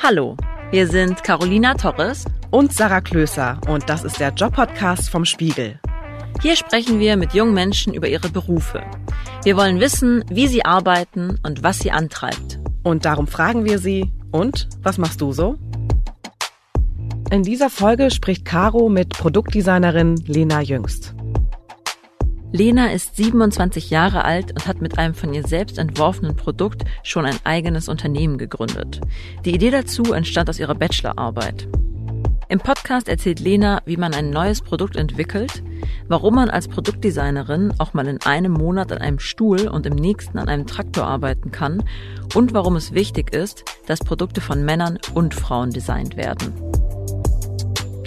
Hallo, wir sind Carolina Torres und Sarah Klöser und das ist der Job-Podcast vom Spiegel. Hier sprechen wir mit jungen Menschen über ihre Berufe. Wir wollen wissen, wie sie arbeiten und was sie antreibt. Und darum fragen wir sie, und was machst du so? In dieser Folge spricht Caro mit Produktdesignerin Lena Jüngst. Lena ist 27 Jahre alt und hat mit einem von ihr selbst entworfenen Produkt schon ein eigenes Unternehmen gegründet. Die Idee dazu entstand aus ihrer Bachelorarbeit. Im Podcast erzählt Lena, wie man ein neues Produkt entwickelt, warum man als Produktdesignerin auch mal in einem Monat an einem Stuhl und im nächsten an einem Traktor arbeiten kann und warum es wichtig ist, dass Produkte von Männern und Frauen designt werden.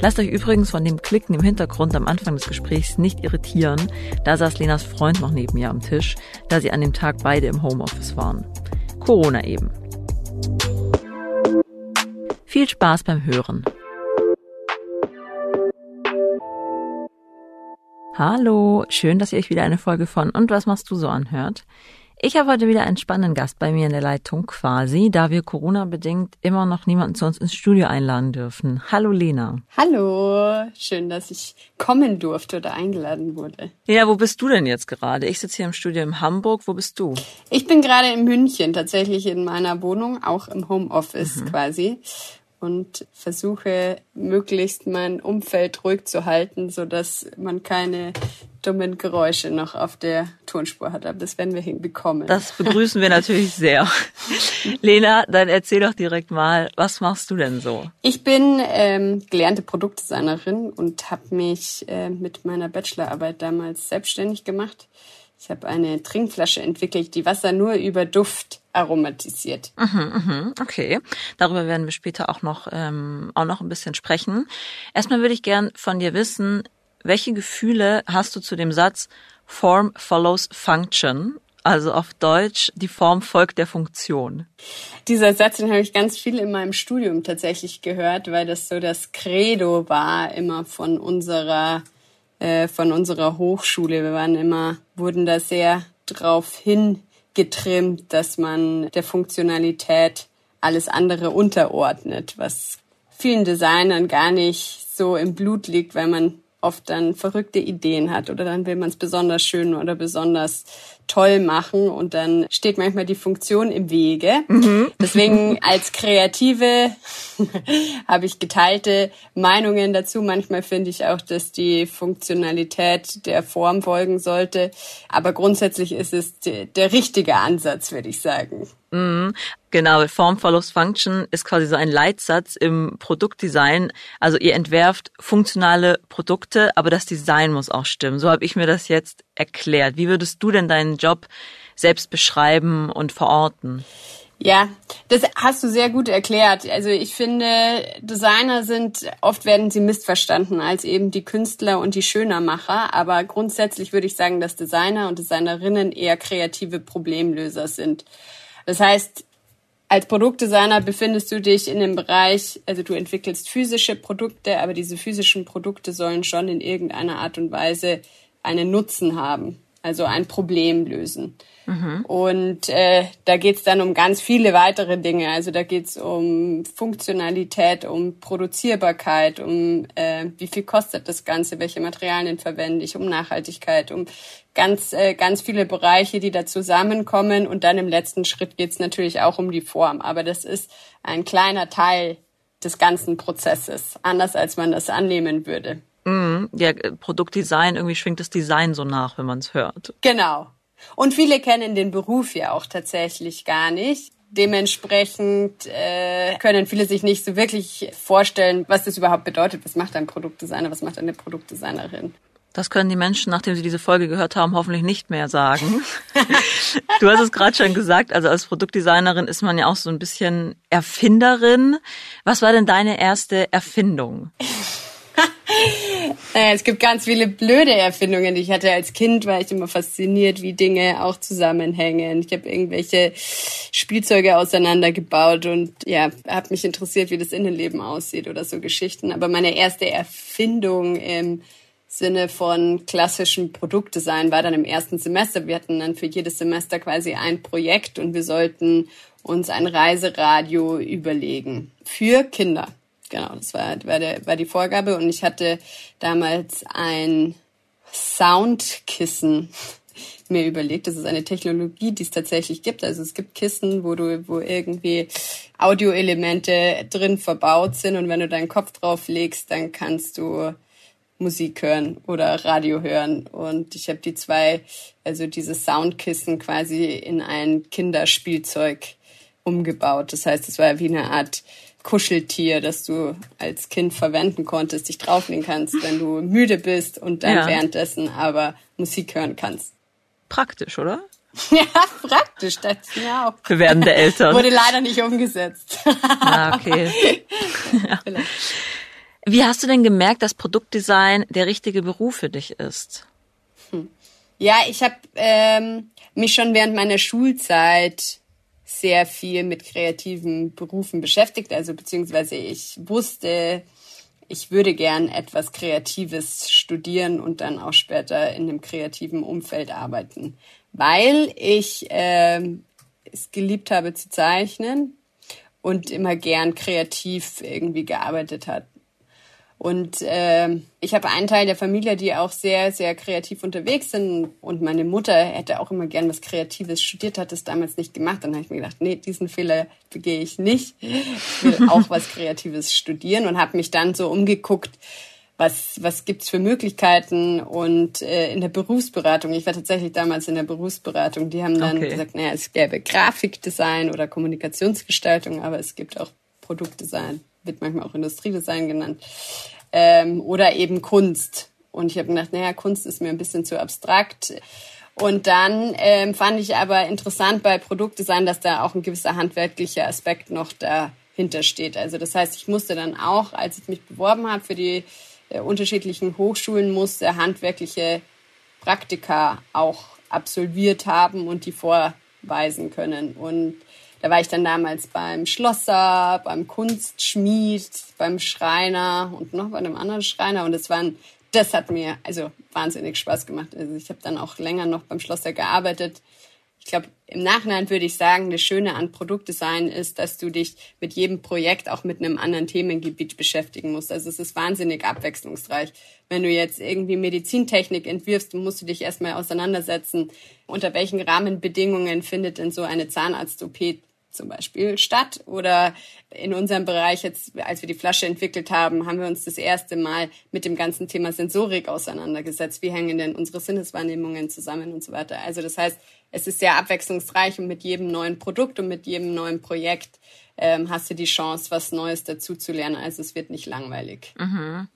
Lasst euch übrigens von dem Klicken im Hintergrund am Anfang des Gesprächs nicht irritieren. Da saß Lenas Freund noch neben mir am Tisch, da sie an dem Tag beide im Homeoffice waren. Corona eben. Viel Spaß beim Hören. Hallo, schön, dass ihr euch wieder eine Folge von Und was machst du so anhört. Ich habe heute wieder einen spannenden Gast bei mir in der Leitung quasi, da wir Corona-bedingt immer noch niemanden zu uns ins Studio einladen dürfen. Hallo Lena. Hallo, schön, dass ich kommen durfte oder eingeladen wurde. Ja, wo bist du denn jetzt gerade? Ich sitze hier im Studio in Hamburg. Wo bist du? Ich bin gerade in München, tatsächlich in meiner Wohnung, auch im Homeoffice mhm. quasi und versuche möglichst mein Umfeld ruhig zu halten, so dass man keine dummen Geräusche noch auf der Tonspur hat. Aber das werden wir hinbekommen. Das begrüßen wir natürlich sehr. Lena, dann erzähl doch direkt mal, was machst du denn so? Ich bin ähm, gelernte Produktdesignerin und habe mich äh, mit meiner Bachelorarbeit damals selbstständig gemacht. Ich habe eine Trinkflasche entwickelt, die Wasser nur über Duft aromatisiert. Mhm, mhm, okay, darüber werden wir später auch noch ähm, auch noch ein bisschen sprechen. Erstmal würde ich gern von dir wissen, welche Gefühle hast du zu dem Satz Form follows Function? Also auf Deutsch, die Form folgt der Funktion. Dieser Satz, den habe ich ganz viel in meinem Studium tatsächlich gehört, weil das so das Credo war immer von unserer äh, von unserer Hochschule. Wir waren immer, wurden da sehr drauf hin getrimmt, dass man der Funktionalität alles andere unterordnet, was vielen Designern gar nicht so im Blut liegt, weil man oft dann verrückte Ideen hat oder dann will man es besonders schön oder besonders toll machen und dann steht manchmal die Funktion im Wege. Mhm. Deswegen als Kreative habe ich geteilte Meinungen dazu. Manchmal finde ich auch, dass die Funktionalität der Form folgen sollte. Aber grundsätzlich ist es der richtige Ansatz, würde ich sagen. Mhm. Genau, Form follows Function ist quasi so ein Leitsatz im Produktdesign. Also ihr entwerft funktionale Produkte, aber das Design muss auch stimmen. So habe ich mir das jetzt erklärt. Wie würdest du denn deinen Job selbst beschreiben und verorten? Ja, das hast du sehr gut erklärt. Also ich finde, Designer sind, oft werden sie missverstanden als eben die Künstler und die Schönermacher. Aber grundsätzlich würde ich sagen, dass Designer und Designerinnen eher kreative Problemlöser sind. Das heißt, als Produktdesigner befindest du dich in dem Bereich, also du entwickelst physische Produkte, aber diese physischen Produkte sollen schon in irgendeiner Art und Weise einen Nutzen haben, also ein Problem lösen. Mhm. Und äh, da geht's dann um ganz viele weitere Dinge. Also da geht's um Funktionalität, um Produzierbarkeit, um äh, wie viel kostet das Ganze, welche Materialien verwende ich, um Nachhaltigkeit, um ganz, äh, ganz viele Bereiche, die da zusammenkommen. Und dann im letzten Schritt geht's natürlich auch um die Form. Aber das ist ein kleiner Teil des ganzen Prozesses, anders als man das annehmen würde. Ja, Produktdesign, irgendwie schwingt das Design so nach, wenn man es hört. Genau. Und viele kennen den Beruf ja auch tatsächlich gar nicht. Dementsprechend äh, können viele sich nicht so wirklich vorstellen, was das überhaupt bedeutet. Was macht ein Produktdesigner, was macht eine Produktdesignerin? Das können die Menschen, nachdem sie diese Folge gehört haben, hoffentlich nicht mehr sagen. du hast es gerade schon gesagt, also als Produktdesignerin ist man ja auch so ein bisschen Erfinderin. Was war denn deine erste Erfindung? Naja, es gibt ganz viele blöde Erfindungen, die ich hatte. Als Kind war ich immer fasziniert, wie Dinge auch zusammenhängen. Ich habe irgendwelche Spielzeuge auseinandergebaut und ja, habe mich interessiert, wie das Innenleben aussieht oder so Geschichten. Aber meine erste Erfindung im Sinne von klassischem Produktdesign war dann im ersten Semester. Wir hatten dann für jedes Semester quasi ein Projekt und wir sollten uns ein Reiseradio überlegen für Kinder. Genau, das war, war, der, war die Vorgabe und ich hatte damals ein Soundkissen mir überlegt. Das ist eine Technologie, die es tatsächlich gibt. Also es gibt Kissen, wo du, wo irgendwie Audioelemente drin verbaut sind und wenn du deinen Kopf drauf legst, dann kannst du Musik hören oder Radio hören. Und ich habe die zwei, also dieses Soundkissen quasi in ein Kinderspielzeug umgebaut. Das heißt, es war wie eine Art Kuscheltier, das du als Kind verwenden konntest, dich drauflegen kannst, wenn du müde bist und dann ja. währenddessen aber Musik hören kannst. Praktisch, oder? Ja, praktisch, das ja auch. Für werdende Eltern. Wurde leider nicht umgesetzt. Ah, okay. ja. Wie hast du denn gemerkt, dass Produktdesign der richtige Beruf für dich ist? Hm. Ja, ich habe ähm, mich schon während meiner Schulzeit sehr viel mit kreativen Berufen beschäftigt. Also beziehungsweise ich wusste, ich würde gern etwas Kreatives studieren und dann auch später in einem kreativen Umfeld arbeiten, weil ich äh, es geliebt habe zu zeichnen und immer gern kreativ irgendwie gearbeitet hat. Und äh, ich habe einen Teil der Familie, die auch sehr, sehr kreativ unterwegs sind. Und meine Mutter hätte auch immer gern was Kreatives studiert, hat es damals nicht gemacht. Dann habe ich mir gedacht, nee, diesen Fehler begehe ich nicht. Ich will auch was Kreatives studieren und habe mich dann so umgeguckt, was, was gibt's für Möglichkeiten und äh, in der Berufsberatung, ich war tatsächlich damals in der Berufsberatung, die haben dann okay. gesagt, naja, es gäbe Grafikdesign oder Kommunikationsgestaltung, aber es gibt auch Produktdesign wird manchmal auch Industriedesign genannt, ähm, oder eben Kunst. Und ich habe gedacht, naja, Kunst ist mir ein bisschen zu abstrakt. Und dann ähm, fand ich aber interessant bei Produktdesign, dass da auch ein gewisser handwerklicher Aspekt noch dahinter steht. Also das heißt, ich musste dann auch, als ich mich beworben habe für die äh, unterschiedlichen Hochschulen, musste handwerkliche Praktika auch absolviert haben und die vorweisen können. Und da war ich dann damals beim Schlosser, beim Kunstschmied, beim Schreiner und noch bei einem anderen Schreiner. Und das waren, das hat mir also wahnsinnig Spaß gemacht. Also ich habe dann auch länger noch beim Schlosser gearbeitet. Ich glaube, im Nachhinein würde ich sagen, das Schöne an Produktdesign ist, dass du dich mit jedem Projekt auch mit einem anderen Themengebiet beschäftigen musst. Also es ist wahnsinnig abwechslungsreich. Wenn du jetzt irgendwie Medizintechnik entwirfst, musst du dich erstmal auseinandersetzen, unter welchen Rahmenbedingungen findet denn so eine Zahnarzt-OP zum Beispiel statt. Oder in unserem Bereich, jetzt, als wir die Flasche entwickelt haben, haben wir uns das erste Mal mit dem ganzen Thema Sensorik auseinandergesetzt. Wie hängen denn unsere Sinneswahrnehmungen zusammen und so weiter. Also das heißt, es ist sehr abwechslungsreich und mit jedem neuen Produkt und mit jedem neuen Projekt ähm, hast du die Chance, was Neues dazu zu lernen. Also es wird nicht langweilig. Mhm.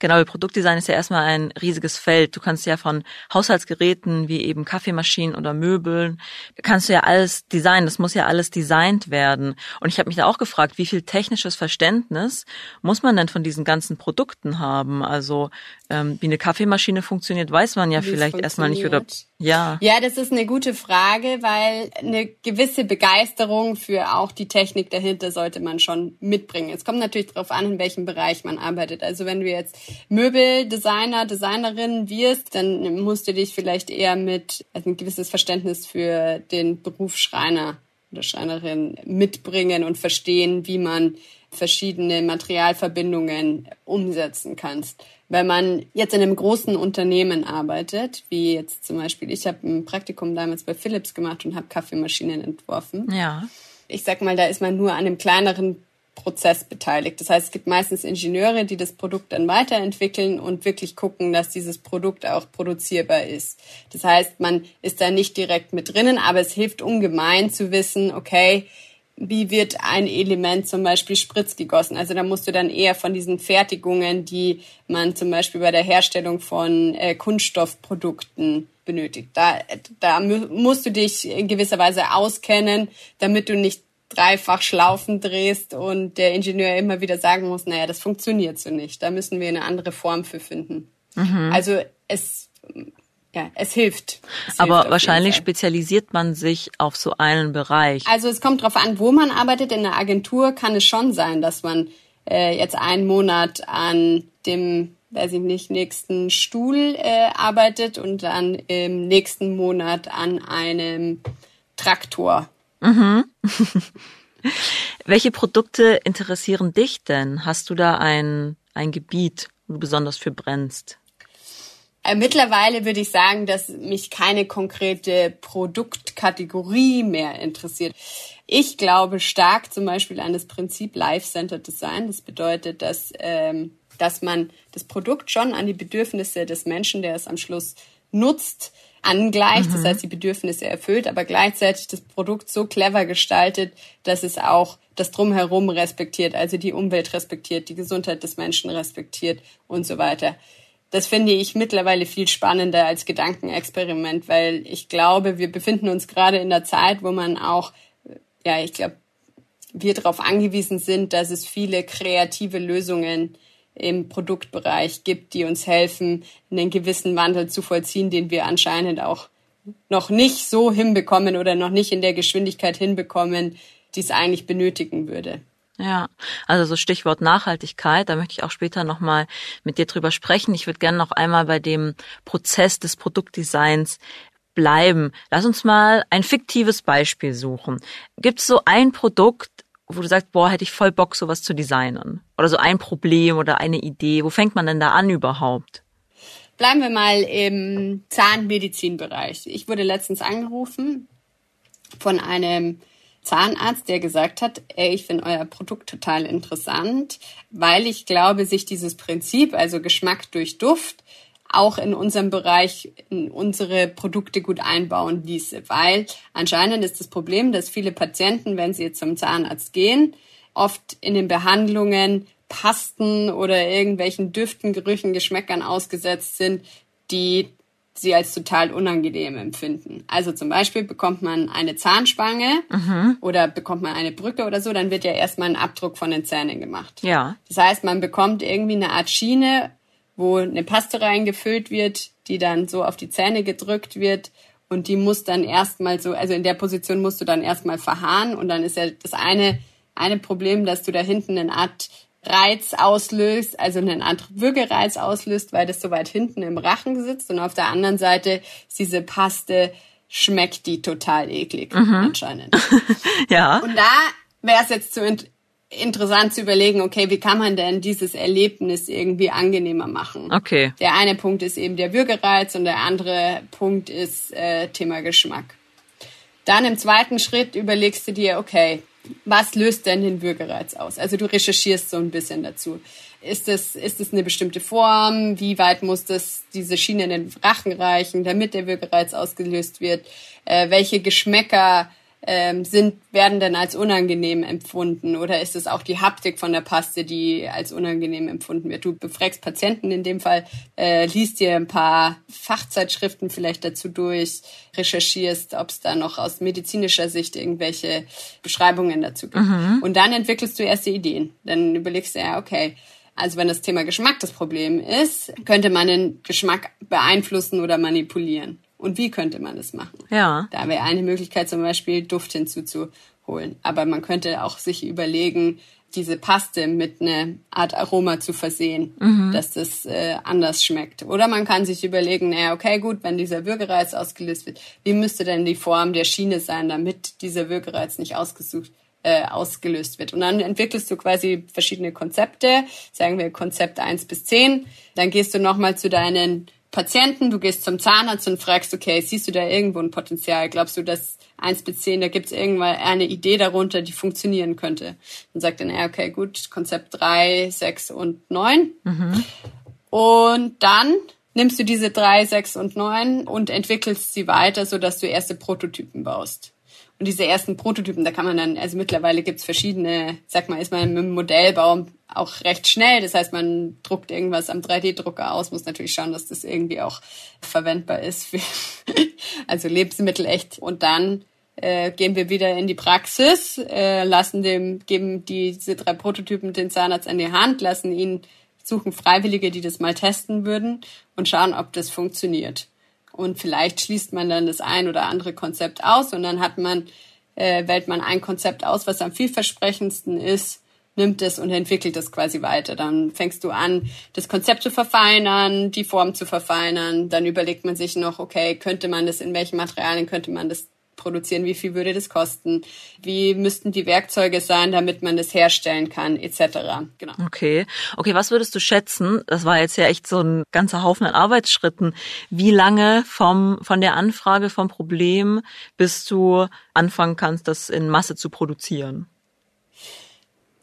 Genau, Produktdesign ist ja erstmal ein riesiges Feld. Du kannst ja von Haushaltsgeräten wie eben Kaffeemaschinen oder Möbeln, kannst du ja alles designen. Das muss ja alles designt werden. Und ich habe mich da auch gefragt, wie viel technisches Verständnis muss man denn von diesen ganzen Produkten haben? Also ähm, wie eine Kaffeemaschine funktioniert, weiß man ja wie vielleicht erstmal nicht oder ja. Ja, das ist eine gute Frage, weil eine gewisse Begeisterung für auch die Technik dahinter sollte man schon mitbringen. Es kommt natürlich darauf an, in welchem Bereich man arbeitet. Also wenn du jetzt Möbeldesigner, Designerin wirst, dann musst du dich vielleicht eher mit also ein gewisses Verständnis für den Beruf Schreiner oder Schreinerin mitbringen und verstehen, wie man verschiedene Materialverbindungen umsetzen kannst. Wenn man jetzt in einem großen Unternehmen arbeitet, wie jetzt zum Beispiel, ich habe ein Praktikum damals bei Philips gemacht und habe Kaffeemaschinen entworfen. Ja. Ich sag mal, da ist man nur an einem kleineren Prozess beteiligt. Das heißt, es gibt meistens Ingenieure, die das Produkt dann weiterentwickeln und wirklich gucken, dass dieses Produkt auch produzierbar ist. Das heißt, man ist da nicht direkt mit drinnen, aber es hilft ungemein zu wissen, okay, wie wird ein Element zum Beispiel spritzgegossen. Also da musst du dann eher von diesen Fertigungen, die man zum Beispiel bei der Herstellung von äh, Kunststoffprodukten benötigt. Da, da musst du dich in gewisser Weise auskennen, damit du nicht dreifach Schlaufen drehst und der Ingenieur immer wieder sagen muss, naja, das funktioniert so nicht. Da müssen wir eine andere Form für finden. Mhm. Also es ja, es hilft. Es Aber hilft wahrscheinlich spezialisiert man sich auf so einen Bereich. Also es kommt darauf an, wo man arbeitet. In der Agentur kann es schon sein, dass man äh, jetzt einen Monat an dem weiß ich nicht, nächsten Stuhl äh, arbeitet und dann im nächsten Monat an einem Traktor. Mhm. Welche Produkte interessieren dich denn? Hast du da ein, ein Gebiet, wo du besonders für brennst? Äh, mittlerweile würde ich sagen, dass mich keine konkrete Produktkategorie mehr interessiert. Ich glaube stark zum Beispiel an das Prinzip Life-Centered Design. Das bedeutet, dass, ähm, dass man das Produkt schon an die Bedürfnisse des Menschen, der es am Schluss nutzt, angleicht, mhm. das heißt die Bedürfnisse erfüllt, aber gleichzeitig das Produkt so clever gestaltet, dass es auch das Drumherum respektiert, also die Umwelt respektiert, die Gesundheit des Menschen respektiert und so weiter. Das finde ich mittlerweile viel spannender als Gedankenexperiment, weil ich glaube, wir befinden uns gerade in der Zeit, wo man auch, ja, ich glaube, wir darauf angewiesen sind, dass es viele kreative Lösungen im Produktbereich gibt, die uns helfen, einen gewissen Wandel zu vollziehen, den wir anscheinend auch noch nicht so hinbekommen oder noch nicht in der Geschwindigkeit hinbekommen, die es eigentlich benötigen würde. Ja, also so Stichwort Nachhaltigkeit, da möchte ich auch später nochmal mit dir drüber sprechen. Ich würde gerne noch einmal bei dem Prozess des Produktdesigns bleiben. Lass uns mal ein fiktives Beispiel suchen. Gibt es so ein Produkt, wo du sagst, boah, hätte ich voll Bock, sowas zu designen? Oder so ein Problem oder eine Idee. Wo fängt man denn da an überhaupt? Bleiben wir mal im Zahnmedizinbereich. Ich wurde letztens angerufen von einem Zahnarzt, der gesagt hat, ey, ich finde euer Produkt total interessant, weil ich glaube, sich dieses Prinzip, also Geschmack durch Duft, auch in unserem Bereich in unsere Produkte gut einbauen ließe. Weil anscheinend ist das Problem, dass viele Patienten, wenn sie zum Zahnarzt gehen, oft in den Behandlungen Pasten oder irgendwelchen Düften, Gerüchen, Geschmäckern ausgesetzt sind, die sie als total unangenehm empfinden. Also zum Beispiel bekommt man eine Zahnspange mhm. oder bekommt man eine Brücke oder so, dann wird ja erstmal ein Abdruck von den Zähnen gemacht. Ja. Das heißt, man bekommt irgendwie eine Art Schiene, wo eine Paste reingefüllt wird, die dann so auf die Zähne gedrückt wird und die muss dann erstmal so, also in der Position musst du dann erstmal verharren und dann ist ja das eine, eine Problem, dass du da hinten eine Art Reiz auslöst, also eine Art Würgereiz auslöst, weil das so weit hinten im Rachen sitzt und auf der anderen Seite ist diese Paste schmeckt die total eklig mhm. anscheinend. ja. Und da wäre es jetzt zu interessant zu überlegen, okay, wie kann man denn dieses Erlebnis irgendwie angenehmer machen? Okay. Der eine Punkt ist eben der Würgereiz und der andere Punkt ist äh, Thema Geschmack. Dann im zweiten Schritt überlegst du dir, okay, was löst denn den Würgereiz aus? Also du recherchierst so ein bisschen dazu. Ist es, ist es eine bestimmte Form? Wie weit muss das, diese Schiene in den Rachen reichen, damit der Würgereiz ausgelöst wird? Äh, welche Geschmäcker ähm, sind, werden denn als unangenehm empfunden? Oder ist es auch die Haptik von der Paste, die als unangenehm empfunden wird? Du befragst Patienten in dem Fall, äh, liest dir ein paar Fachzeitschriften vielleicht dazu durch, recherchierst, ob es da noch aus medizinischer Sicht irgendwelche Beschreibungen dazu gibt. Mhm. Und dann entwickelst du erste Ideen. Dann überlegst du ja, okay, also wenn das Thema Geschmack das Problem ist, könnte man den Geschmack beeinflussen oder manipulieren. Und wie könnte man das machen? Ja. Da wäre eine Möglichkeit zum Beispiel Duft hinzuzuholen. Aber man könnte auch sich überlegen, diese Paste mit einer Art Aroma zu versehen, mhm. dass das äh, anders schmeckt. Oder man kann sich überlegen, naja, okay, gut, wenn dieser Würgereiz ausgelöst wird, wie müsste denn die Form der Schiene sein, damit dieser Würgereiz nicht ausgesucht äh, ausgelöst wird. Und dann entwickelst du quasi verschiedene Konzepte, sagen wir Konzept 1 bis 10. Dann gehst du nochmal zu deinen Patienten, du gehst zum Zahnarzt und fragst, okay, siehst du da irgendwo ein Potenzial? Glaubst du, dass eins bis zehn, da gibt es irgendwann eine Idee darunter, die funktionieren könnte? Dann sagt er, ja, okay, gut, Konzept drei, sechs und neun. Mhm. Und dann nimmst du diese drei, sechs und neun und entwickelst sie weiter, sodass du erste Prototypen baust. Und diese ersten Prototypen, da kann man dann, also mittlerweile gibt's verschiedene, sag mal, ist man mit dem Modellbau auch recht schnell. Das heißt, man druckt irgendwas am 3D-Drucker aus, muss natürlich schauen, dass das irgendwie auch verwendbar ist für, also Lebensmittel echt. Und dann äh, gehen wir wieder in die Praxis, äh, lassen dem, geben diese drei Prototypen den Zahnarzt an die Hand, lassen ihn suchen Freiwillige, die das mal testen würden und schauen, ob das funktioniert. Und vielleicht schließt man dann das ein oder andere Konzept aus und dann hat man, äh, wählt man ein Konzept aus, was am vielversprechendsten ist nimmt es und entwickelt es quasi weiter. Dann fängst du an, das Konzept zu verfeinern, die Form zu verfeinern. Dann überlegt man sich noch, okay, könnte man das, in welchen Materialien könnte man das produzieren, wie viel würde das kosten, wie müssten die Werkzeuge sein, damit man das herstellen kann, etc. Genau. Okay. Okay, was würdest du schätzen? Das war jetzt ja echt so ein ganzer Haufen an Arbeitsschritten. Wie lange vom, von der Anfrage vom Problem bis du anfangen kannst, das in Masse zu produzieren?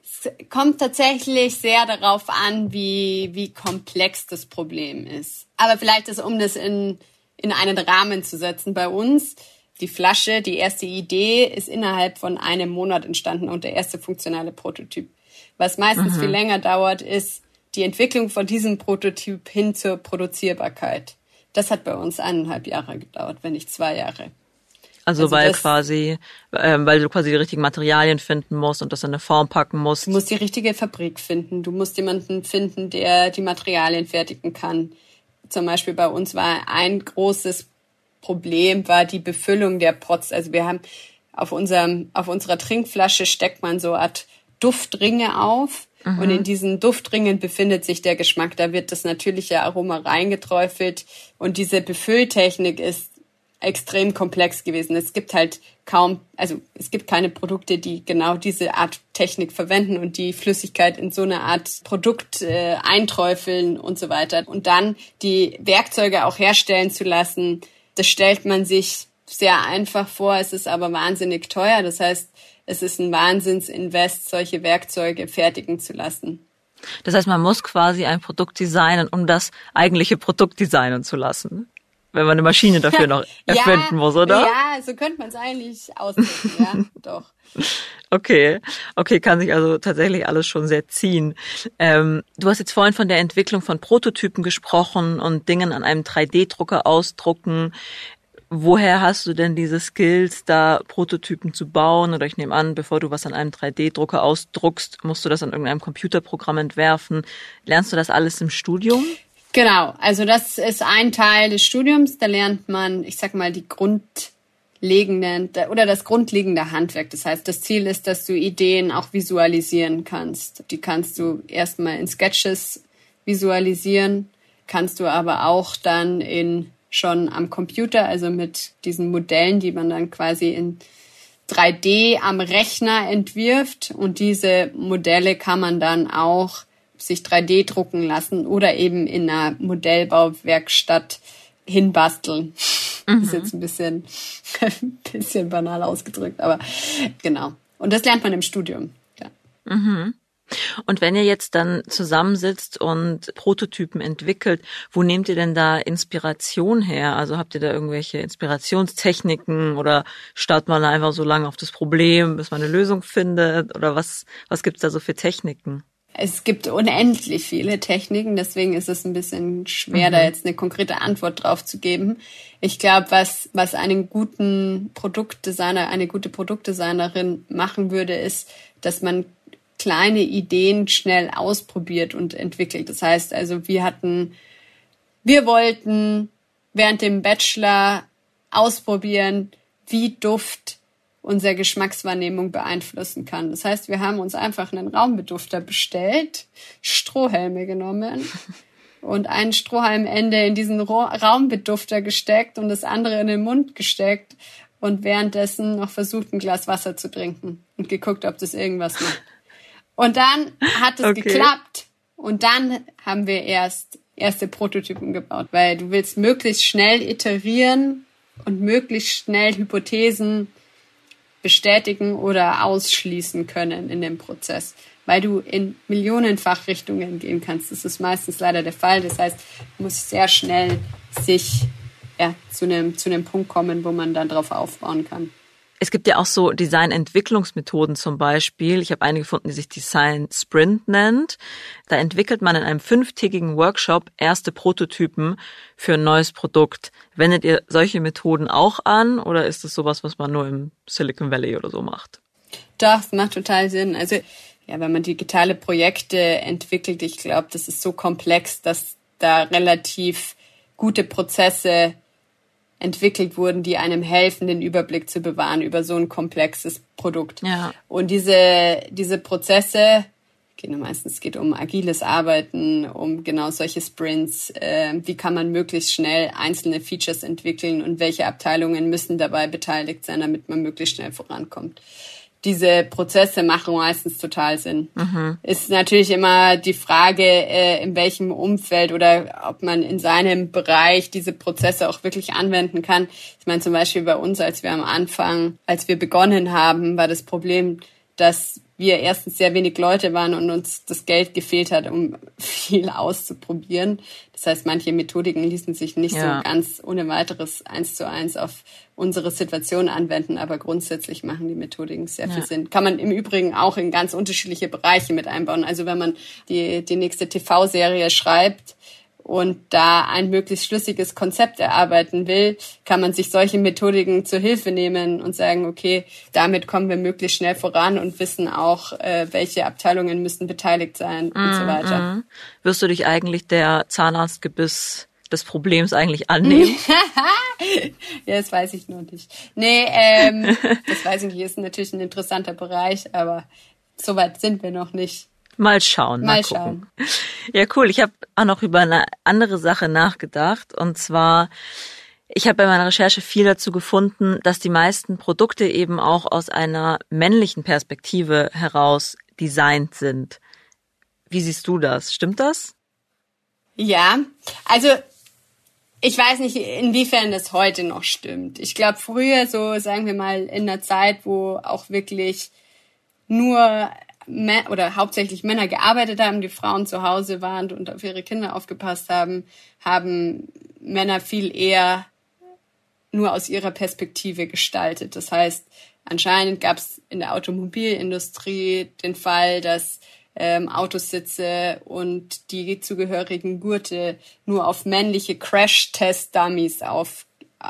Es kommt tatsächlich sehr darauf an, wie, wie komplex das Problem ist. Aber vielleicht ist, um das in, in einen Rahmen zu setzen bei uns, die Flasche, die erste Idee ist innerhalb von einem Monat entstanden und der erste funktionale Prototyp. Was meistens mhm. viel länger dauert, ist die Entwicklung von diesem Prototyp hin zur Produzierbarkeit. Das hat bei uns eineinhalb Jahre gedauert, wenn nicht zwei Jahre. Also, also weil quasi, ähm, weil du quasi die richtigen Materialien finden musst und das in eine Form packen musst. Du musst die richtige Fabrik finden. Du musst jemanden finden, der die Materialien fertigen kann. Zum Beispiel bei uns war ein großes Problem war die Befüllung der Pots. Also wir haben auf unserem, auf unserer Trinkflasche steckt man so Art Duftringe auf. Mhm. Und in diesen Duftringen befindet sich der Geschmack. Da wird das natürliche Aroma reingeträufelt. Und diese Befülltechnik ist extrem komplex gewesen. Es gibt halt kaum, also es gibt keine Produkte, die genau diese Art Technik verwenden und die Flüssigkeit in so eine Art Produkt äh, einträufeln und so weiter. Und dann die Werkzeuge auch herstellen zu lassen, das stellt man sich sehr einfach vor, es ist aber wahnsinnig teuer. Das heißt, es ist ein Wahnsinnsinvest, solche Werkzeuge fertigen zu lassen. Das heißt, man muss quasi ein Produkt designen, um das eigentliche Produkt designen zu lassen. Wenn man eine Maschine dafür noch erfinden ja, muss, oder? Ja, so könnte man es eigentlich ausdrücken, ja, doch. Okay, okay, kann sich also tatsächlich alles schon sehr ziehen. Ähm, du hast jetzt vorhin von der Entwicklung von Prototypen gesprochen und Dingen an einem 3D-Drucker ausdrucken. Woher hast du denn diese Skills, da Prototypen zu bauen? Oder ich nehme an, bevor du was an einem 3D-Drucker ausdruckst, musst du das an irgendeinem Computerprogramm entwerfen. Lernst du das alles im Studium? Genau, also das ist ein Teil des Studiums. Da lernt man, ich sag mal, die Grund grundlegenden oder das grundlegende Handwerk. Das heißt, das Ziel ist, dass du Ideen auch visualisieren kannst. Die kannst du erstmal in Sketches visualisieren, kannst du aber auch dann in schon am Computer, also mit diesen Modellen, die man dann quasi in 3D am Rechner entwirft und diese Modelle kann man dann auch sich 3D drucken lassen oder eben in einer Modellbauwerkstatt hinbasteln. Mhm. Ist jetzt ein bisschen, ein bisschen banal ausgedrückt, aber genau. Und das lernt man im Studium. Ja. Mhm. Und wenn ihr jetzt dann zusammensitzt und Prototypen entwickelt, wo nehmt ihr denn da Inspiration her? Also habt ihr da irgendwelche Inspirationstechniken oder startet man einfach so lange auf das Problem, bis man eine Lösung findet? Oder was, was gibt's da so für Techniken? Es gibt unendlich viele Techniken, deswegen ist es ein bisschen schwer, mhm. da jetzt eine konkrete Antwort drauf zu geben. Ich glaube, was, was einen guten Produktdesigner, eine gute Produktdesignerin machen würde, ist, dass man kleine Ideen schnell ausprobiert und entwickelt. Das heißt also, wir hatten, wir wollten während dem Bachelor ausprobieren, wie Duft unsere Geschmackswahrnehmung beeinflussen kann. Das heißt, wir haben uns einfach einen Raumbedufter bestellt, Strohhelme genommen und ein Strohhalmende in diesen Raumbedufter gesteckt und das andere in den Mund gesteckt und währenddessen noch versucht, ein Glas Wasser zu trinken und geguckt, ob das irgendwas macht. Und dann hat es okay. geklappt und dann haben wir erst erste Prototypen gebaut, weil du willst möglichst schnell iterieren und möglichst schnell Hypothesen bestätigen oder ausschließen können in dem Prozess, weil du in millionenfach Richtungen gehen kannst. Das ist meistens leider der Fall. Das heißt, du musst sehr schnell sich ja, zu einem, zu einem Punkt kommen, wo man dann darauf aufbauen kann. Es gibt ja auch so Design-Entwicklungsmethoden zum Beispiel. Ich habe eine gefunden, die sich Design Sprint nennt. Da entwickelt man in einem fünftägigen Workshop erste Prototypen für ein neues Produkt. Wendet ihr solche Methoden auch an oder ist das sowas, was man nur im Silicon Valley oder so macht? Doch, das macht total Sinn. Also ja, wenn man digitale Projekte entwickelt, ich glaube, das ist so komplex, dass da relativ gute Prozesse entwickelt wurden, die einem helfen, den Überblick zu bewahren über so ein komplexes Produkt. Ja. Und diese, diese Prozesse geht meistens geht um agiles Arbeiten, um genau solche Sprints. Äh, wie kann man möglichst schnell einzelne Features entwickeln und welche Abteilungen müssen dabei beteiligt sein, damit man möglichst schnell vorankommt diese Prozesse machen meistens total Sinn. Mhm. Ist natürlich immer die Frage, äh, in welchem Umfeld oder ob man in seinem Bereich diese Prozesse auch wirklich anwenden kann. Ich meine zum Beispiel bei uns, als wir am Anfang, als wir begonnen haben, war das Problem, dass wir erstens sehr wenig Leute waren und uns das Geld gefehlt hat, um viel auszuprobieren. Das heißt, manche Methodiken ließen sich nicht ja. so ganz ohne weiteres eins zu eins auf unsere Situation anwenden, aber grundsätzlich machen die Methodiken sehr ja. viel Sinn. Kann man im Übrigen auch in ganz unterschiedliche Bereiche mit einbauen. Also wenn man die, die nächste TV-Serie schreibt, und da ein möglichst schlüssiges Konzept erarbeiten will, kann man sich solche Methodiken zur Hilfe nehmen und sagen, okay, damit kommen wir möglichst schnell voran und wissen auch, äh, welche Abteilungen müssen beteiligt sein mm, und so weiter. Mm. Wirst du dich eigentlich der Zahnarztgebiss des Problems eigentlich annehmen? ja, das weiß ich nur nicht. Nee, ähm, das weiß ich nicht, ist natürlich ein interessanter Bereich, aber so weit sind wir noch nicht. Mal schauen. Mal, mal schauen. Ja, cool. Ich habe auch noch über eine andere Sache nachgedacht. Und zwar, ich habe bei meiner Recherche viel dazu gefunden, dass die meisten Produkte eben auch aus einer männlichen Perspektive heraus designt sind. Wie siehst du das? Stimmt das? Ja, also ich weiß nicht, inwiefern das heute noch stimmt. Ich glaube, früher, so sagen wir mal, in einer Zeit, wo auch wirklich nur oder hauptsächlich Männer gearbeitet haben, die Frauen zu Hause waren und auf ihre Kinder aufgepasst haben, haben Männer viel eher nur aus ihrer Perspektive gestaltet. Das heißt, anscheinend gab es in der Automobilindustrie den Fall, dass ähm, Autositze und die zugehörigen Gurte nur auf männliche Crash-Test-Dummies auf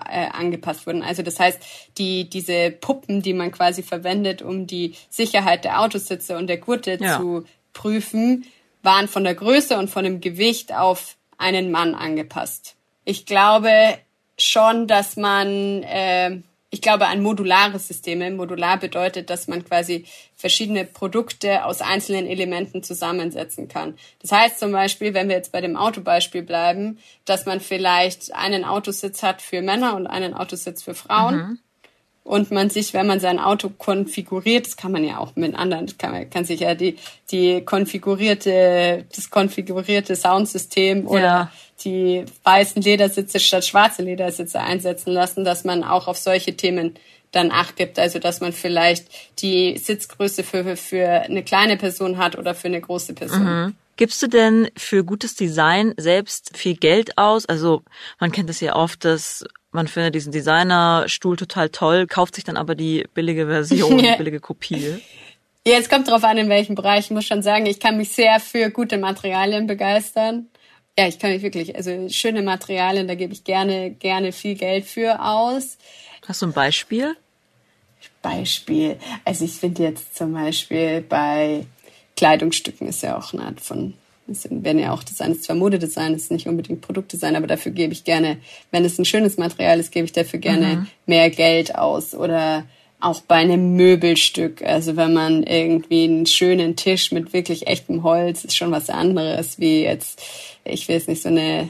äh, angepasst wurden. Also das heißt, die diese Puppen, die man quasi verwendet, um die Sicherheit der Autositze und der Gurte ja. zu prüfen, waren von der Größe und von dem Gewicht auf einen Mann angepasst. Ich glaube schon, dass man äh, ich glaube an modulare Systeme. Modular bedeutet, dass man quasi verschiedene Produkte aus einzelnen Elementen zusammensetzen kann. Das heißt zum Beispiel, wenn wir jetzt bei dem Autobeispiel bleiben, dass man vielleicht einen Autositz hat für Männer und einen Autositz für Frauen. Mhm und man sich, wenn man sein Auto konfiguriert, das kann man ja auch mit anderen, das kann man kann sich ja die die konfigurierte das konfigurierte Soundsystem oder ja. die weißen Ledersitze statt schwarze Ledersitze einsetzen lassen, dass man auch auf solche Themen dann Acht gibt, also dass man vielleicht die Sitzgröße für für eine kleine Person hat oder für eine große Person. Mhm. Gibst du denn für gutes Design selbst viel Geld aus? Also man kennt es ja oft, dass man findet diesen Designerstuhl total toll, kauft sich dann aber die billige Version, die billige Kopie. Ja, es kommt drauf an, in welchem Bereich. Ich muss schon sagen, ich kann mich sehr für gute Materialien begeistern. Ja, ich kann mich wirklich, also schöne Materialien, da gebe ich gerne, gerne viel Geld für aus. Hast du ein Beispiel? Beispiel. Also ich finde jetzt zum Beispiel bei Kleidungsstücken ist ja auch eine Art von es werden ja auch Design, ist zwar Modedesign, ist nicht unbedingt Produktdesign, aber dafür gebe ich gerne, wenn es ein schönes Material ist, gebe ich dafür gerne mhm. mehr Geld aus oder auch bei einem Möbelstück. Also wenn man irgendwie einen schönen Tisch mit wirklich echtem Holz ist schon was anderes wie jetzt, ich weiß nicht, so eine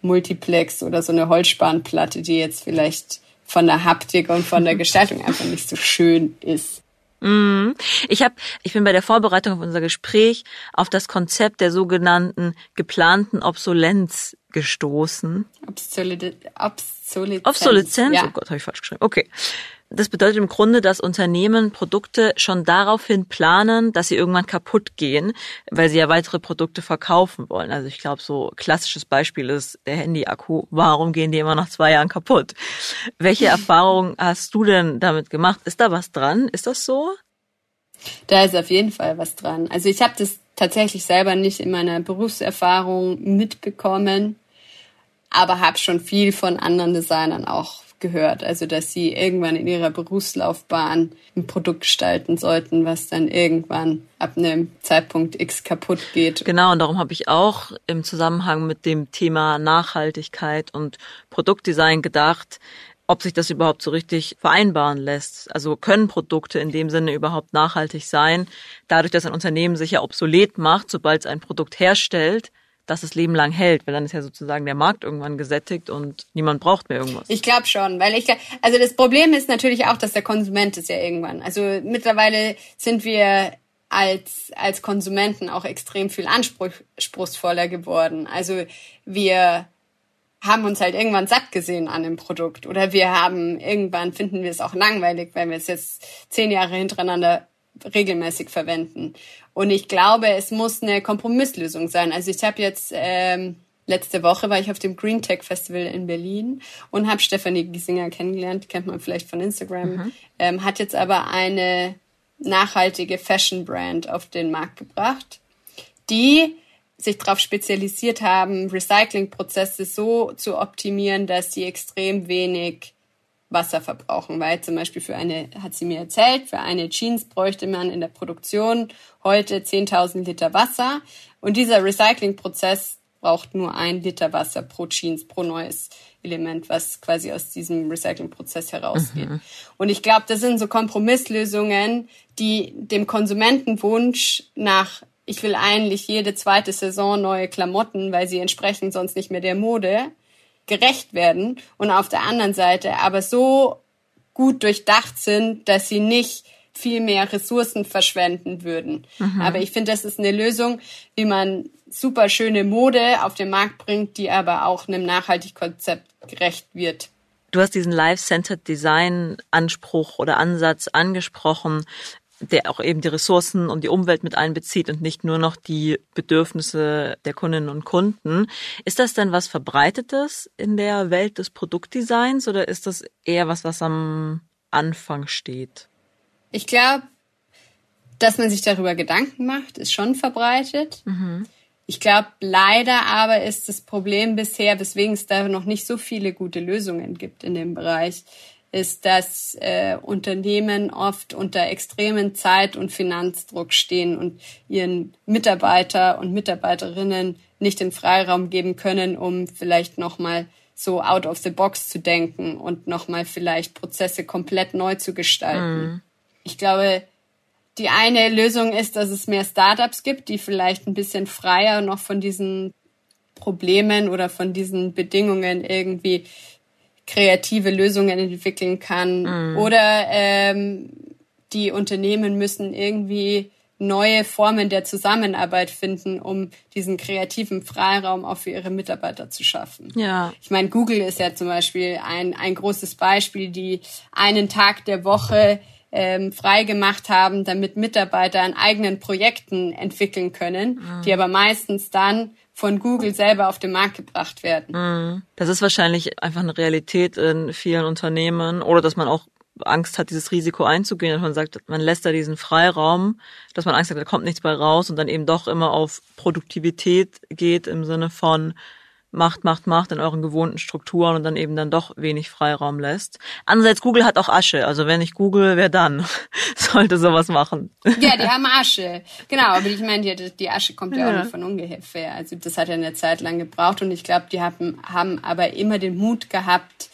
Multiplex oder so eine Holzspanplatte, die jetzt vielleicht von der Haptik und von der Gestaltung einfach nicht so schön ist. Mhm. Ich habe, ich bin bei der Vorbereitung auf unser Gespräch auf das Konzept der sogenannten geplanten Obsolenz gestoßen. Obsolete, Obsoleszenz. Obsoleszenz? Ja. Oh Gott, habe ich falsch geschrieben. Okay. Das bedeutet im Grunde, dass Unternehmen Produkte schon daraufhin planen, dass sie irgendwann kaputt gehen, weil sie ja weitere Produkte verkaufen wollen. Also ich glaube, so klassisches Beispiel ist der Handy-Akku. Warum gehen die immer nach zwei Jahren kaputt? Welche Erfahrungen hast du denn damit gemacht? Ist da was dran? Ist das so? Da ist auf jeden Fall was dran. Also ich habe das tatsächlich selber nicht in meiner Berufserfahrung mitbekommen, aber habe schon viel von anderen Designern auch gehört. Also, dass sie irgendwann in ihrer Berufslaufbahn ein Produkt gestalten sollten, was dann irgendwann ab einem Zeitpunkt X kaputt geht. Genau, und darum habe ich auch im Zusammenhang mit dem Thema Nachhaltigkeit und Produktdesign gedacht, ob sich das überhaupt so richtig vereinbaren lässt. Also können Produkte in dem Sinne überhaupt nachhaltig sein, dadurch, dass ein Unternehmen sich ja obsolet macht, sobald es ein Produkt herstellt, dass es Leben lang hält, weil dann ist ja sozusagen der Markt irgendwann gesättigt und niemand braucht mehr irgendwas. Ich glaube schon, weil ich also das Problem ist natürlich auch, dass der Konsument ist ja irgendwann. Also mittlerweile sind wir als als Konsumenten auch extrem viel anspruchsvoller geworden. Also wir haben uns halt irgendwann satt gesehen an dem Produkt oder wir haben irgendwann finden wir es auch langweilig, weil wir es jetzt zehn Jahre hintereinander regelmäßig verwenden. Und ich glaube, es muss eine Kompromisslösung sein. Also ich habe jetzt ähm, letzte Woche war ich auf dem Green Tech Festival in Berlin und habe Stefanie Giesinger kennengelernt, kennt man vielleicht von Instagram, mhm. ähm, hat jetzt aber eine nachhaltige Fashion Brand auf den Markt gebracht, die sich darauf spezialisiert haben, Recyclingprozesse so zu optimieren, dass sie extrem wenig Wasser verbrauchen, weil zum Beispiel für eine, hat sie mir erzählt, für eine Jeans bräuchte man in der Produktion heute 10.000 Liter Wasser und dieser Recyclingprozess braucht nur ein Liter Wasser pro Jeans, pro neues Element, was quasi aus diesem Recyclingprozess herausgeht. Mhm. Und ich glaube, das sind so Kompromisslösungen, die dem Konsumentenwunsch nach ich will eigentlich jede zweite Saison neue Klamotten, weil sie entsprechen sonst nicht mehr der Mode, gerecht werden und auf der anderen Seite aber so gut durchdacht sind, dass sie nicht viel mehr Ressourcen verschwenden würden. Mhm. Aber ich finde, das ist eine Lösung, wie man super schöne Mode auf den Markt bringt, die aber auch einem Nachhaltigkonzept gerecht wird. Du hast diesen Life-Centered Design Anspruch oder Ansatz angesprochen der auch eben die Ressourcen und die Umwelt mit einbezieht und nicht nur noch die Bedürfnisse der Kundinnen und Kunden. Ist das denn was Verbreitetes in der Welt des Produktdesigns oder ist das eher was, was am Anfang steht? Ich glaube, dass man sich darüber Gedanken macht, ist schon verbreitet. Mhm. Ich glaube, leider aber ist das Problem bisher, weswegen es da noch nicht so viele gute Lösungen gibt in dem Bereich, ist, dass äh, Unternehmen oft unter extremen Zeit- und Finanzdruck stehen und ihren Mitarbeiter und Mitarbeiterinnen nicht den Freiraum geben können, um vielleicht nochmal so out of the box zu denken und nochmal vielleicht Prozesse komplett neu zu gestalten. Mhm. Ich glaube, die eine Lösung ist, dass es mehr Startups gibt, die vielleicht ein bisschen freier noch von diesen Problemen oder von diesen Bedingungen irgendwie kreative Lösungen entwickeln kann. Mhm. Oder ähm, die Unternehmen müssen irgendwie neue Formen der Zusammenarbeit finden, um diesen kreativen Freiraum auch für ihre Mitarbeiter zu schaffen. Ja. Ich meine, Google ist ja zum Beispiel ein, ein großes Beispiel, die einen Tag der Woche ähm, frei gemacht haben, damit Mitarbeiter an eigenen Projekten entwickeln können, mhm. die aber meistens dann von Google selber auf den Markt gebracht werden. Mhm. Das ist wahrscheinlich einfach eine Realität in vielen Unternehmen oder dass man auch Angst hat, dieses Risiko einzugehen, dass man sagt, man lässt da diesen Freiraum, dass man Angst hat, da kommt nichts bei raus und dann eben doch immer auf Produktivität geht im Sinne von, macht, macht, macht in euren gewohnten Strukturen und dann eben dann doch wenig Freiraum lässt. Andererseits, Google hat auch Asche. Also wenn nicht Google, wer dann sollte sowas machen? Ja, die haben Asche. Genau, aber ich meine, die, die Asche kommt ja, ja, auch nicht von ungefähr. Also das hat ja eine Zeit lang gebraucht und ich glaube, die haben, haben aber immer den Mut gehabt,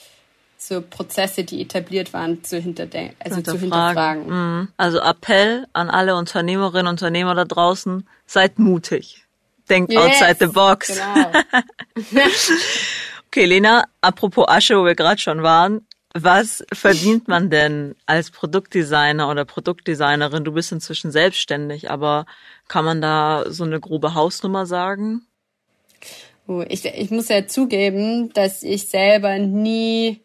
so Prozesse, die etabliert waren, zu, hinterden also zu hinterfragen. Mhm. Also Appell an alle Unternehmerinnen und Unternehmer da draußen, seid mutig. Denkt yes, outside the box. Genau. okay, Lena, apropos Asche, wo wir gerade schon waren. Was verdient man denn als Produktdesigner oder Produktdesignerin? Du bist inzwischen selbstständig, aber kann man da so eine grobe Hausnummer sagen? Oh, ich, ich muss ja zugeben, dass ich selber nie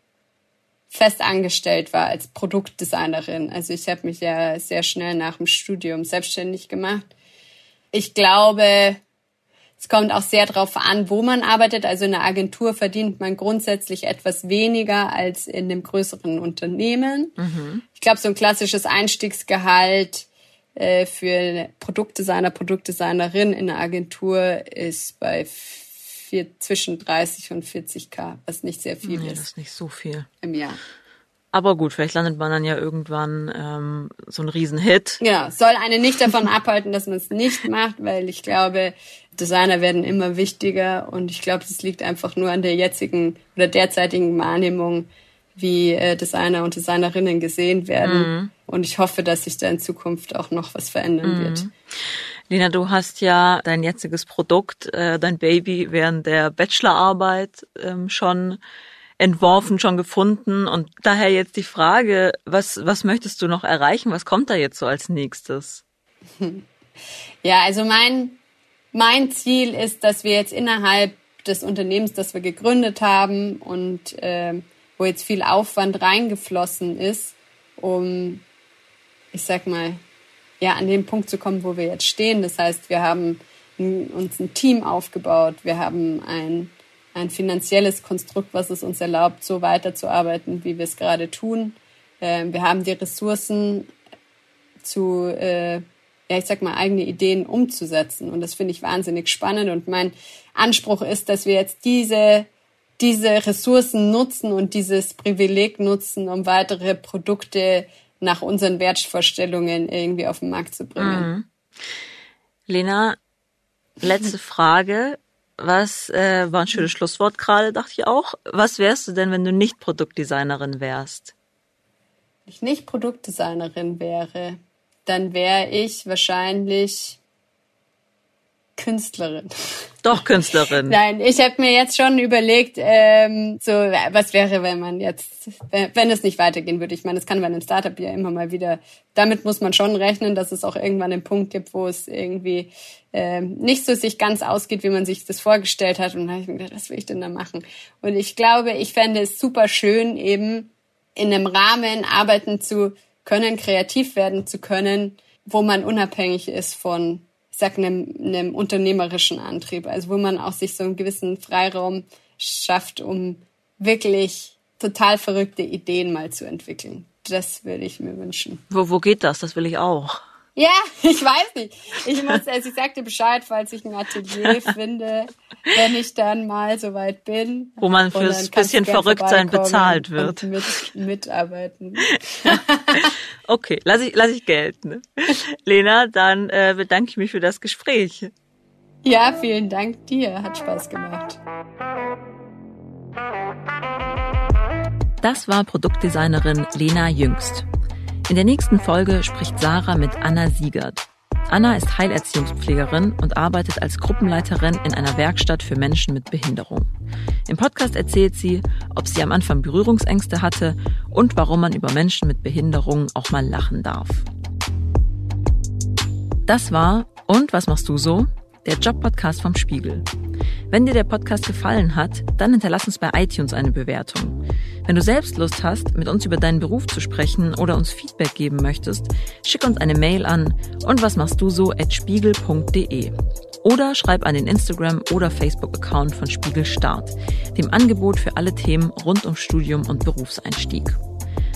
fest angestellt war als Produktdesignerin. Also ich habe mich ja sehr schnell nach dem Studium selbstständig gemacht. Ich glaube, es kommt auch sehr darauf an, wo man arbeitet. Also in einer Agentur verdient man grundsätzlich etwas weniger als in einem größeren Unternehmen. Mhm. Ich glaube, so ein klassisches Einstiegsgehalt äh, für Produktdesigner, Produktdesignerin in einer Agentur ist bei vier, zwischen 30 und 40k, was nicht sehr viel nee, ist. Das ist nicht so viel. Im Jahr. Aber gut, vielleicht landet man dann ja irgendwann ähm, so ein Riesenhit. Ja, soll eine nicht davon abhalten, dass man es nicht macht, weil ich glaube, Designer werden immer wichtiger und ich glaube, das liegt einfach nur an der jetzigen oder derzeitigen Wahrnehmung, wie äh, Designer und Designerinnen gesehen werden. Mhm. Und ich hoffe, dass sich da in Zukunft auch noch was verändern mhm. wird. Lena, du hast ja dein jetziges Produkt, äh, dein Baby während der Bachelorarbeit ähm, schon entworfen, schon gefunden. Und daher jetzt die Frage, was, was möchtest du noch erreichen? Was kommt da jetzt so als nächstes? Ja, also mein, mein Ziel ist, dass wir jetzt innerhalb des Unternehmens, das wir gegründet haben und äh, wo jetzt viel Aufwand reingeflossen ist, um, ich sag mal, ja, an den Punkt zu kommen, wo wir jetzt stehen. Das heißt, wir haben uns ein Team aufgebaut, wir haben ein, ein finanzielles Konstrukt, was es uns erlaubt, so weiterzuarbeiten, wie wir es gerade tun. Äh, wir haben die Ressourcen zu äh, ja, ich sag mal, eigene Ideen umzusetzen. Und das finde ich wahnsinnig spannend. Und mein Anspruch ist, dass wir jetzt diese, diese Ressourcen nutzen und dieses Privileg nutzen, um weitere Produkte nach unseren Wertvorstellungen irgendwie auf den Markt zu bringen. Mhm. Lena, letzte Frage. Was äh, war ein schönes Schlusswort gerade, dachte ich auch. Was wärst du denn, wenn du nicht Produktdesignerin wärst? Wenn ich nicht Produktdesignerin wäre, dann wäre ich wahrscheinlich Künstlerin. Doch Künstlerin. Nein, ich habe mir jetzt schon überlegt, ähm, so was wäre, wenn man jetzt, wenn es nicht weitergehen würde. Ich meine, es kann bei einem Startup ja immer mal wieder. Damit muss man schon rechnen, dass es auch irgendwann einen Punkt gibt, wo es irgendwie ähm, nicht so sich ganz ausgeht, wie man sich das vorgestellt hat. Und da habe ich mir gedacht, was will ich denn da machen? Und ich glaube, ich fände es super schön, eben in einem Rahmen arbeiten zu können, kreativ werden zu können, wo man unabhängig ist von, ich sag, einem, einem unternehmerischen Antrieb. Also wo man auch sich so einen gewissen Freiraum schafft, um wirklich total verrückte Ideen mal zu entwickeln. Das würde ich mir wünschen. Wo, wo geht das? Das will ich auch. Ja, ich weiß nicht. Ich muss, also ich sagte Bescheid, falls ich ein Atelier finde, wenn ich dann mal soweit bin. Wo man fürs bisschen verrückt sein bezahlt wird. mit, mitarbeiten. okay, lass ich, lass ich gelten. Lena, dann äh, bedanke ich mich für das Gespräch. Ja, vielen Dank dir. Hat Spaß gemacht. Das war Produktdesignerin Lena Jüngst. In der nächsten Folge spricht Sarah mit Anna Siegert. Anna ist Heilerziehungspflegerin und arbeitet als Gruppenleiterin in einer Werkstatt für Menschen mit Behinderung. Im Podcast erzählt sie, ob sie am Anfang Berührungsängste hatte und warum man über Menschen mit Behinderung auch mal lachen darf. Das war Und was machst du so? Der Job-Podcast vom Spiegel. Wenn dir der Podcast gefallen hat, dann hinterlass uns bei iTunes eine Bewertung. Wenn du selbst Lust hast, mit uns über deinen Beruf zu sprechen oder uns Feedback geben möchtest, schick uns eine Mail an und was machst du so at spiegel.de oder schreib an den Instagram- oder Facebook-Account von Spiegel Start, dem Angebot für alle Themen rund um Studium und Berufseinstieg.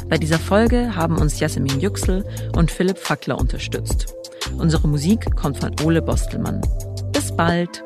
Bei dieser Folge haben uns Jasmin Yüksel und Philipp Fackler unterstützt. Unsere Musik kommt von Ole Bostelmann. Bis bald!